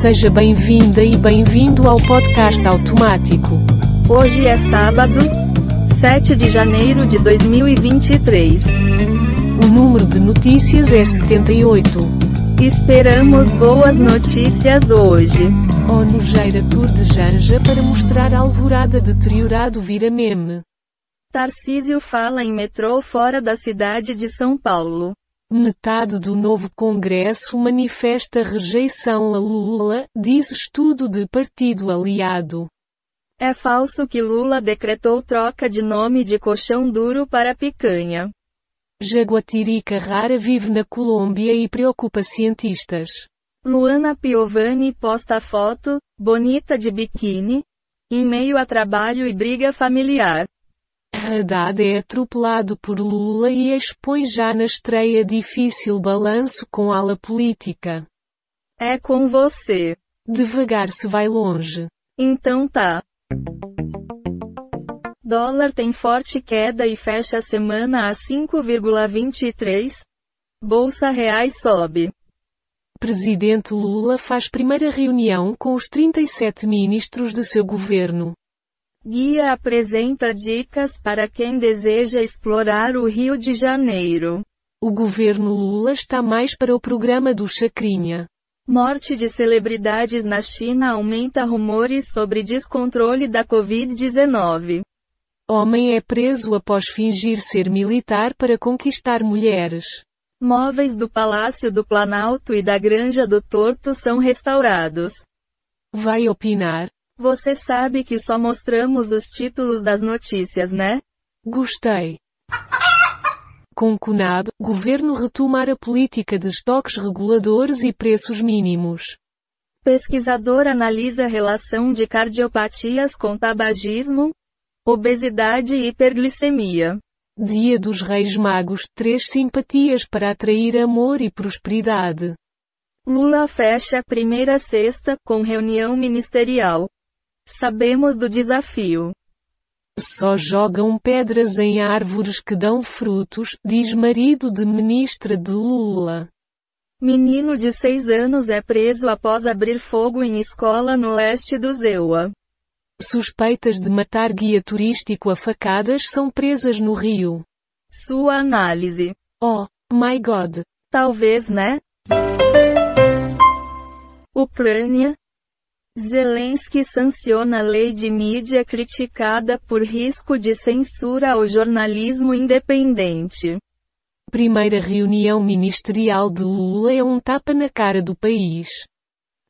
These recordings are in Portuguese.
Seja bem-vinda e bem-vindo ao podcast automático. Hoje é sábado, 7 de janeiro de 2023. O número de notícias é 78. Esperamos boas notícias hoje. Nojeira cor de janja para mostrar a alvorada deteriorado vira meme. Tarcísio fala em metrô fora da cidade de São Paulo. Metade do novo Congresso manifesta rejeição a Lula, diz estudo de partido aliado. É falso que Lula decretou troca de nome de colchão duro para picanha. Jaguatirica rara vive na Colômbia e preocupa cientistas. Luana Piovani posta foto, bonita de biquíni, em meio a trabalho e briga familiar. Haddad é atropelado por Lula e expõe já na estreia difícil balanço com ala política. É com você. Devagar se vai longe. Então tá. Dólar tem forte queda e fecha a semana a 5,23. Bolsa Reais sobe. Presidente Lula faz primeira reunião com os 37 ministros de seu governo. Guia apresenta dicas para quem deseja explorar o Rio de Janeiro. O governo Lula está mais para o programa do Chacrinha. Morte de celebridades na China aumenta rumores sobre descontrole da Covid-19. Homem é preso após fingir ser militar para conquistar mulheres. Móveis do Palácio do Planalto e da Granja do Torto são restaurados. Vai opinar? Você sabe que só mostramos os títulos das notícias, né? Gostei. Com Conab, governo retomar a política de estoques reguladores e preços mínimos. Pesquisador analisa a relação de cardiopatias com tabagismo, obesidade e hiperglicemia. Dia dos Reis Magos, três simpatias para atrair amor e prosperidade. Lula fecha a primeira sexta com reunião ministerial. Sabemos do desafio. Só jogam pedras em árvores que dão frutos, diz marido de ministra de Lula. Menino de seis anos é preso após abrir fogo em escola no leste do Zewa. Suspeitas de matar guia turístico a facadas são presas no Rio. Sua análise. Oh, my god. Talvez, né? Ucrânia. Zelensky sanciona lei de mídia criticada por risco de censura ao jornalismo independente. Primeira reunião ministerial de Lula é um tapa na cara do país.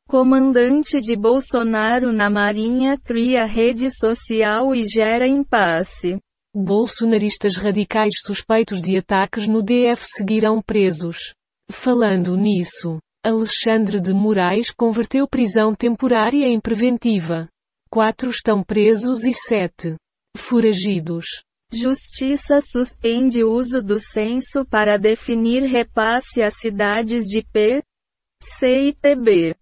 Comandante de Bolsonaro na Marinha cria rede social e gera impasse. Bolsonaristas radicais suspeitos de ataques no DF seguirão presos. Falando nisso, Alexandre de Moraes converteu prisão temporária em preventiva. Quatro estão presos e sete foragidos. Justiça suspende uso do censo para definir repasse a cidades de P, C e PB.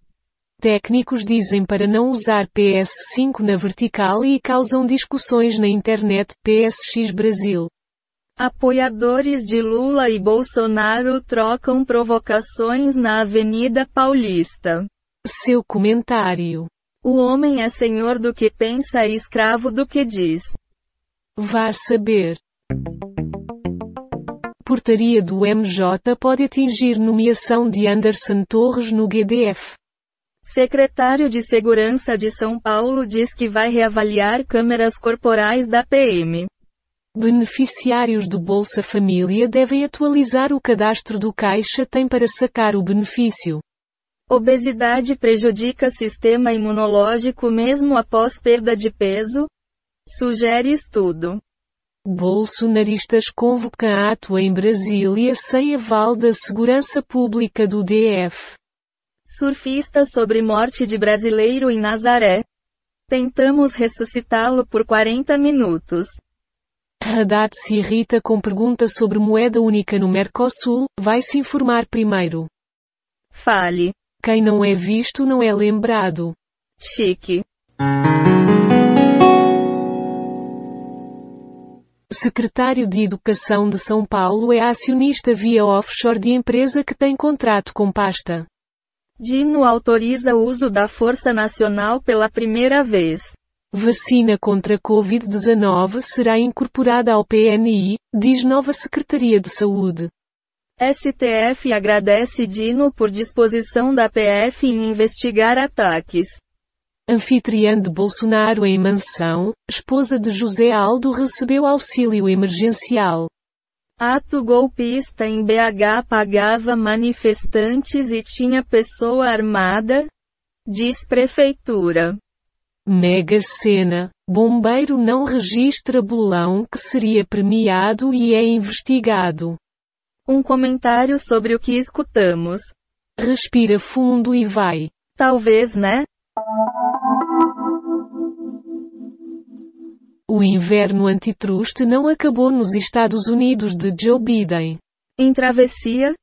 Técnicos dizem para não usar PS5 na vertical e causam discussões na internet PSX Brasil. Apoiadores de Lula e Bolsonaro trocam provocações na Avenida Paulista. Seu comentário. O homem é senhor do que pensa e escravo do que diz. Vá saber. Portaria do MJ pode atingir nomeação de Anderson Torres no GDF. Secretário de Segurança de São Paulo diz que vai reavaliar câmeras corporais da PM. Beneficiários do Bolsa Família devem atualizar o cadastro do Caixa tem para sacar o benefício. Obesidade prejudica sistema imunológico mesmo após perda de peso? Sugere estudo. Bolsonaristas convocam ato em Brasília sem aval da segurança pública do DF. Surfista sobre morte de brasileiro em Nazaré. Tentamos ressuscitá-lo por 40 minutos. Haddad se irrita com pergunta sobre moeda única no Mercosul, vai se informar primeiro. Fale. Quem não é visto não é lembrado. Chique. Secretário de Educação de São Paulo é acionista via offshore de empresa que tem contrato com pasta. Dino autoriza o uso da Força Nacional pela primeira vez. Vacina contra Covid-19 será incorporada ao PNI, diz nova Secretaria de Saúde. STF agradece Dino por disposição da PF em investigar ataques. Anfitriã de Bolsonaro em mansão, esposa de José Aldo recebeu auxílio emergencial. Ato golpista em BH pagava manifestantes e tinha pessoa armada? Diz prefeitura. Mega cena. Bombeiro não registra bolão que seria premiado e é investigado. Um comentário sobre o que escutamos. Respira fundo e vai. Talvez, né? O inverno antitruste não acabou nos Estados Unidos de Joe Biden. Em travessia,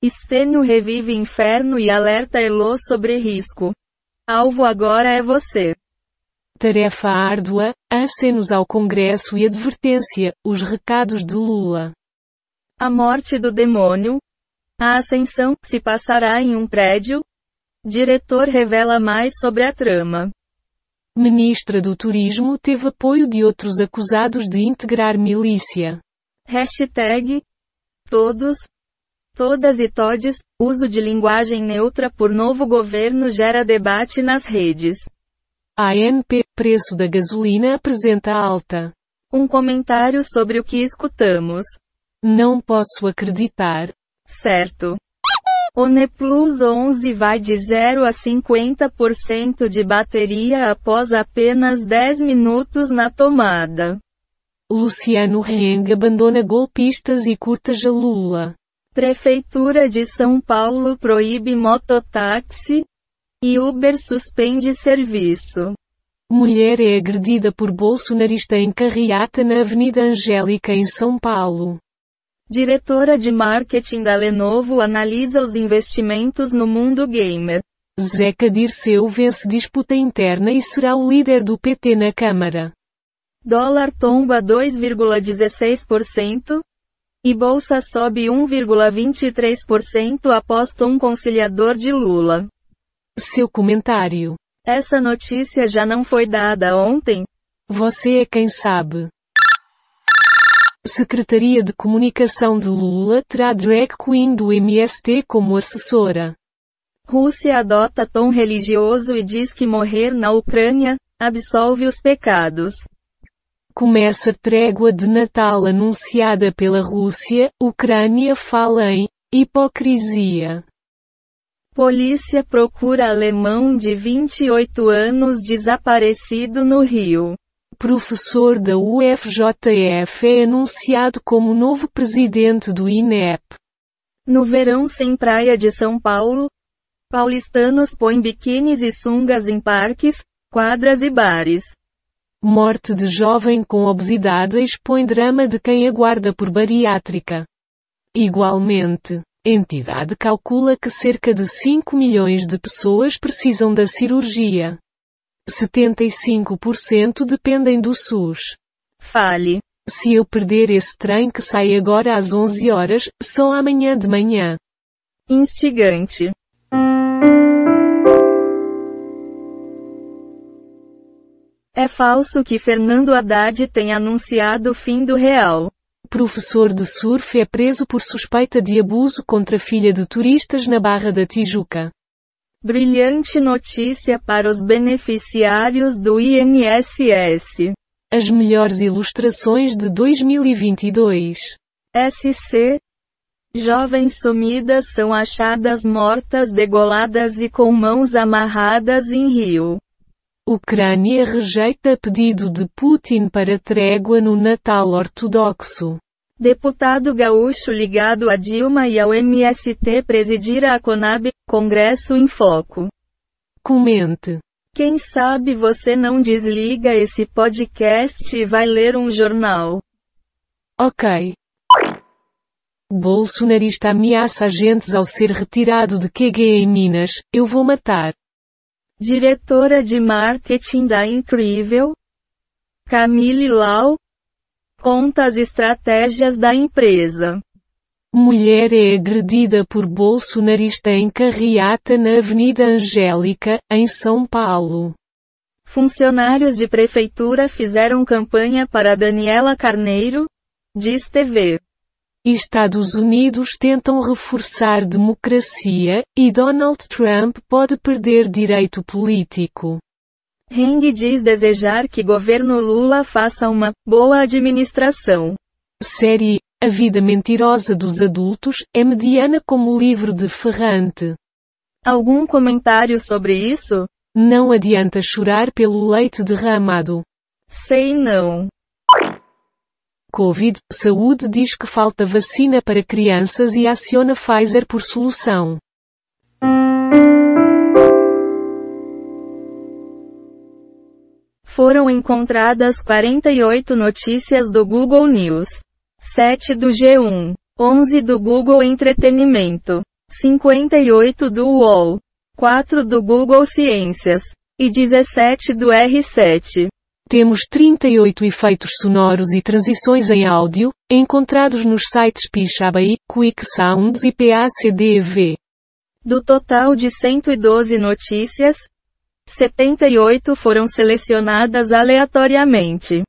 Stênio revive inferno e alerta Elo sobre risco. Alvo agora é você. Tarefa árdua, acenos ao Congresso e advertência, os recados de Lula. A morte do demônio. A ascensão se passará em um prédio. Diretor revela mais sobre a trama. Ministra do Turismo teve apoio de outros acusados de integrar milícia. Hashtag. Todos. Todas e todes. Uso de linguagem neutra por novo governo gera debate nas redes. ANP, preço da gasolina apresenta alta. Um comentário sobre o que escutamos. Não posso acreditar. Certo. Oneplus 11 vai de 0 a 50% de bateria após apenas 10 minutos na tomada. Luciano Heng abandona golpistas e curta Lula. Prefeitura de São Paulo proíbe mototáxi. E Uber suspende serviço. Mulher é agredida por bolsonarista em carreata na Avenida Angélica em São Paulo. Diretora de marketing da Lenovo analisa os investimentos no mundo gamer. Zeca Dirceu vence disputa interna e será o líder do PT na Câmara. Dólar tomba 2,16%. E bolsa sobe 1,23% após tom conciliador de Lula. Seu comentário. Essa notícia já não foi dada ontem? Você é quem sabe. Secretaria de Comunicação de Lula terá drag queen do MST como assessora. Rússia adota tom religioso e diz que morrer na Ucrânia absolve os pecados. Começa trégua de Natal anunciada pela Rússia, Ucrânia fala em hipocrisia. Polícia procura alemão de 28 anos desaparecido no Rio. Professor da UFJF é anunciado como novo presidente do INEP. No verão sem praia de São Paulo, paulistanos põem biquínis e sungas em parques, quadras e bares. Morte de jovem com obesidade expõe drama de quem aguarda por bariátrica. Igualmente, entidade calcula que cerca de 5 milhões de pessoas precisam da cirurgia. 75% dependem do SUS. Fale. Se eu perder esse trem que sai agora às 11 horas, só amanhã de manhã. Instigante. É falso que Fernando Haddad tenha anunciado o fim do real. Professor de surf é preso por suspeita de abuso contra filha de turistas na Barra da Tijuca. Brilhante notícia para os beneficiários do INSS. As melhores ilustrações de 2022. SC. Jovens sumidas são achadas mortas degoladas e com mãos amarradas em rio. Ucrânia rejeita pedido de Putin para trégua no Natal ortodoxo. Deputado gaúcho ligado a Dilma e ao MST presidirá a Conab, Congresso em Foco. Comente. Quem sabe você não desliga esse podcast e vai ler um jornal. Ok. Bolsonarista ameaça agentes ao ser retirado de QG em Minas, eu vou matar. Diretora de marketing da Incrível, Camille Lau, conta as estratégias da empresa. Mulher é agredida por bolsonarista em carreata na Avenida Angélica, em São Paulo. Funcionários de prefeitura fizeram campanha para Daniela Carneiro, diz TV. Estados Unidos tentam reforçar democracia, e Donald Trump pode perder direito político. Heng diz desejar que governo Lula faça uma boa administração. Série A Vida Mentirosa dos Adultos é mediana como livro de Ferrante. Algum comentário sobre isso? Não adianta chorar pelo leite derramado. Sei não. Covid, Saúde diz que falta vacina para crianças e aciona Pfizer por solução. Foram encontradas 48 notícias do Google News, 7 do G1, 11 do Google Entretenimento, 58 do UOL, 4 do Google Ciências e 17 do R7. Temos 38 efeitos sonoros e transições em áudio, encontrados nos sites Pixabay, Quick Sounds e PACDV. Do total de 112 notícias, 78 foram selecionadas aleatoriamente.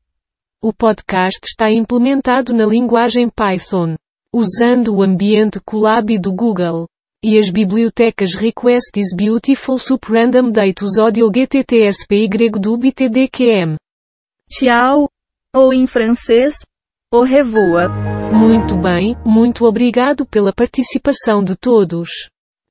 O podcast está implementado na linguagem Python, usando o ambiente Colab do Google e as bibliotecas Request is Beautiful Sup Random Datus Audio GTTSPY do BTDQM. Tchau. Ou em francês, au revoir. Muito bem, muito obrigado pela participação de todos.